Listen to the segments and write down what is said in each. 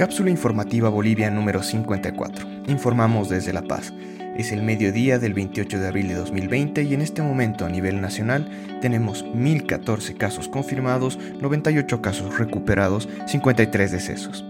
Cápsula informativa Bolivia número 54. Informamos desde La Paz. Es el mediodía del 28 de abril de 2020 y en este momento a nivel nacional tenemos 1014 casos confirmados, 98 casos recuperados, 53 decesos.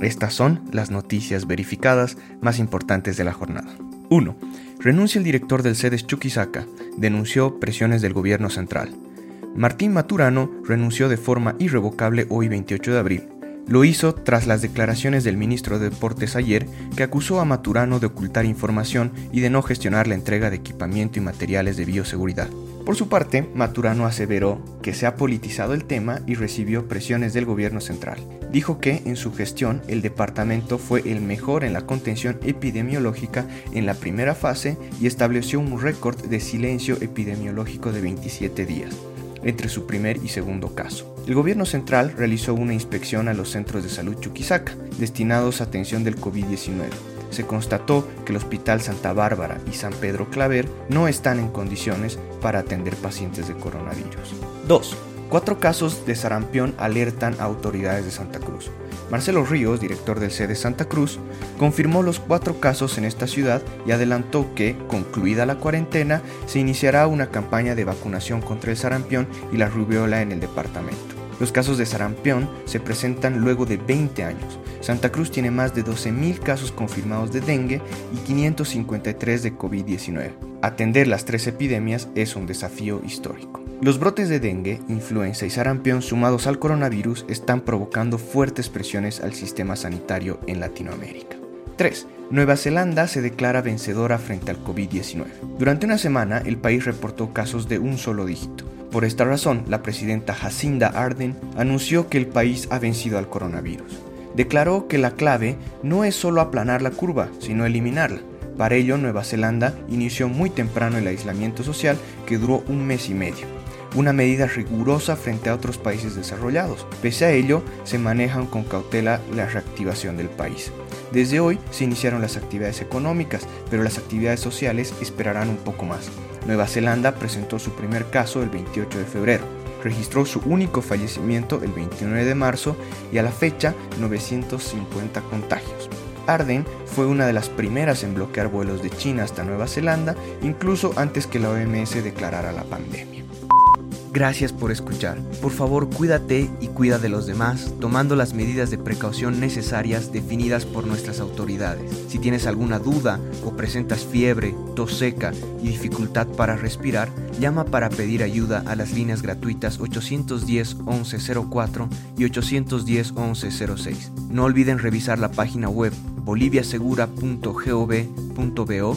Estas son las noticias verificadas más importantes de la jornada. 1. Renuncia el director del CEDES Chuquisaca. Denunció presiones del gobierno central. Martín Maturano renunció de forma irrevocable hoy 28 de abril. Lo hizo tras las declaraciones del ministro de Deportes ayer, que acusó a Maturano de ocultar información y de no gestionar la entrega de equipamiento y materiales de bioseguridad. Por su parte, Maturano aseveró que se ha politizado el tema y recibió presiones del gobierno central. Dijo que en su gestión el departamento fue el mejor en la contención epidemiológica en la primera fase y estableció un récord de silencio epidemiológico de 27 días entre su primer y segundo caso. El gobierno central realizó una inspección a los centros de salud Chuquisaca, destinados a atención del COVID-19. Se constató que el Hospital Santa Bárbara y San Pedro Claver no están en condiciones para atender pacientes de coronavirus. 2. Cuatro casos de sarampión alertan a autoridades de Santa Cruz. Marcelo Ríos, director del sede Santa Cruz, confirmó los cuatro casos en esta ciudad y adelantó que, concluida la cuarentena, se iniciará una campaña de vacunación contra el sarampión y la rubiola en el departamento. Los casos de sarampión se presentan luego de 20 años. Santa Cruz tiene más de 12.000 casos confirmados de dengue y 553 de COVID-19. Atender las tres epidemias es un desafío histórico. Los brotes de dengue, influenza y sarampión sumados al coronavirus están provocando fuertes presiones al sistema sanitario en Latinoamérica. 3. Nueva Zelanda se declara vencedora frente al COVID-19. Durante una semana, el país reportó casos de un solo dígito. Por esta razón, la presidenta Jacinda Arden anunció que el país ha vencido al coronavirus. Declaró que la clave no es solo aplanar la curva, sino eliminarla. Para ello, Nueva Zelanda inició muy temprano el aislamiento social que duró un mes y medio una medida rigurosa frente a otros países desarrollados. Pese a ello, se manejan con cautela la reactivación del país. Desde hoy se iniciaron las actividades económicas, pero las actividades sociales esperarán un poco más. Nueva Zelanda presentó su primer caso el 28 de febrero. Registró su único fallecimiento el 29 de marzo y a la fecha 950 contagios. Arden fue una de las primeras en bloquear vuelos de China hasta Nueva Zelanda, incluso antes que la OMS declarara la pandemia. Gracias por escuchar. Por favor, cuídate y cuida de los demás, tomando las medidas de precaución necesarias definidas por nuestras autoridades. Si tienes alguna duda o presentas fiebre, tos seca y dificultad para respirar, llama para pedir ayuda a las líneas gratuitas 810 1104 y 810 1106. No olviden revisar la página web boliviasegura.gov.bo